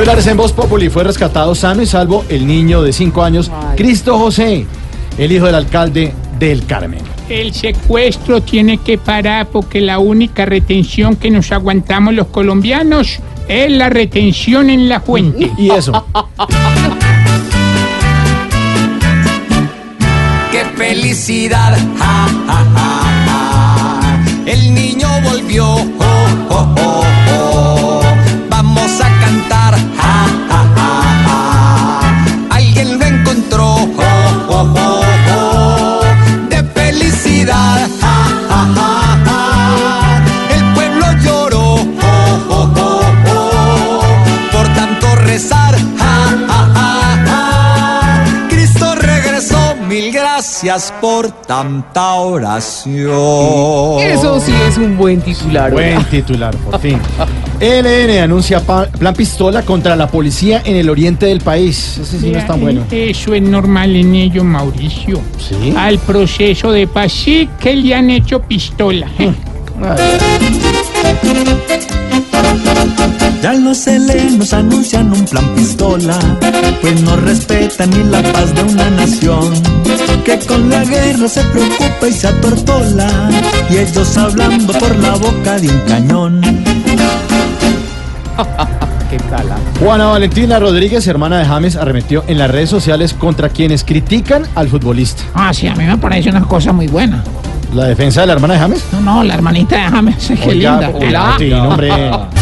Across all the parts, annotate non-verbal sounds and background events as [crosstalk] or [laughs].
Titulares en Voz Populi fue rescatado sano y salvo el niño de 5 años, Cristo José, el hijo del alcalde del Carmen. El secuestro tiene que parar porque la única retención que nos aguantamos los colombianos es la retención en la fuente. [laughs] Y eso, ¡Qué felicidad! Ja, ja, ja, ja. El niño volvió. Gracias por tanta oración. Eso sí es un buen titular. buen titular, por fin. ELN anuncia plan pistola contra la policía en el oriente del país. Ese sí no es tan bueno. Eso es normal en ello, Mauricio. Sí. Al proceso de paz sí que le han hecho pistola. [laughs] ¿eh? Ya los helenos anuncian un plan pistola, pues no respetan ni la paz de una nación, que con la guerra se preocupa y se atortola, y ellos hablando por la boca de un cañón. [laughs] ¿Qué tal? ah? Juana Valentina Rodríguez, hermana de James, arremetió en las redes sociales contra quienes critican al futbolista. Ah, sí, a mí me parece una cosa muy buena. ¿La defensa de la hermana de James? No, no, la hermanita de James, [laughs] qué Oiga, linda. oiga, sí, hombre. [laughs]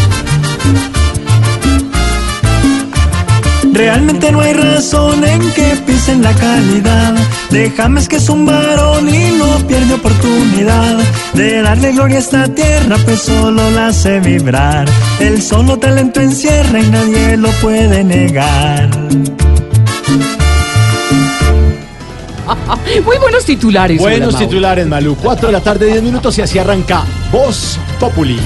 Realmente no hay razón en que pisen la calidad. De James que es un varón y no pierde oportunidad de darle gloria a esta tierra, pues solo la hace vibrar. El solo talento encierra y nadie lo puede negar. [laughs] Muy buenos titulares. Buenos titulares, Malú. 4 de la tarde, 10 minutos y así arranca Voz Populi.